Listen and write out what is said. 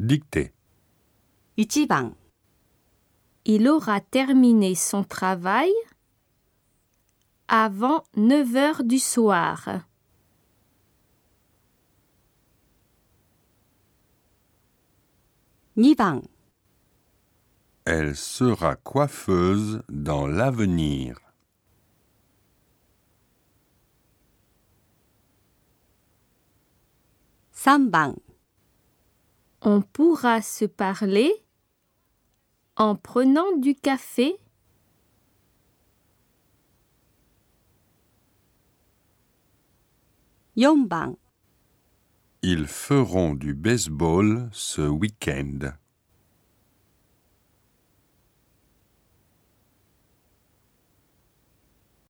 Dictée. 1番 Il aura terminé son travail avant 9 heures du soir. 2番 Elle sera coiffeuse dans l'avenir. 3番 on pourra se parler en prenant du café 4番 Ils feront du baseball ce week-end.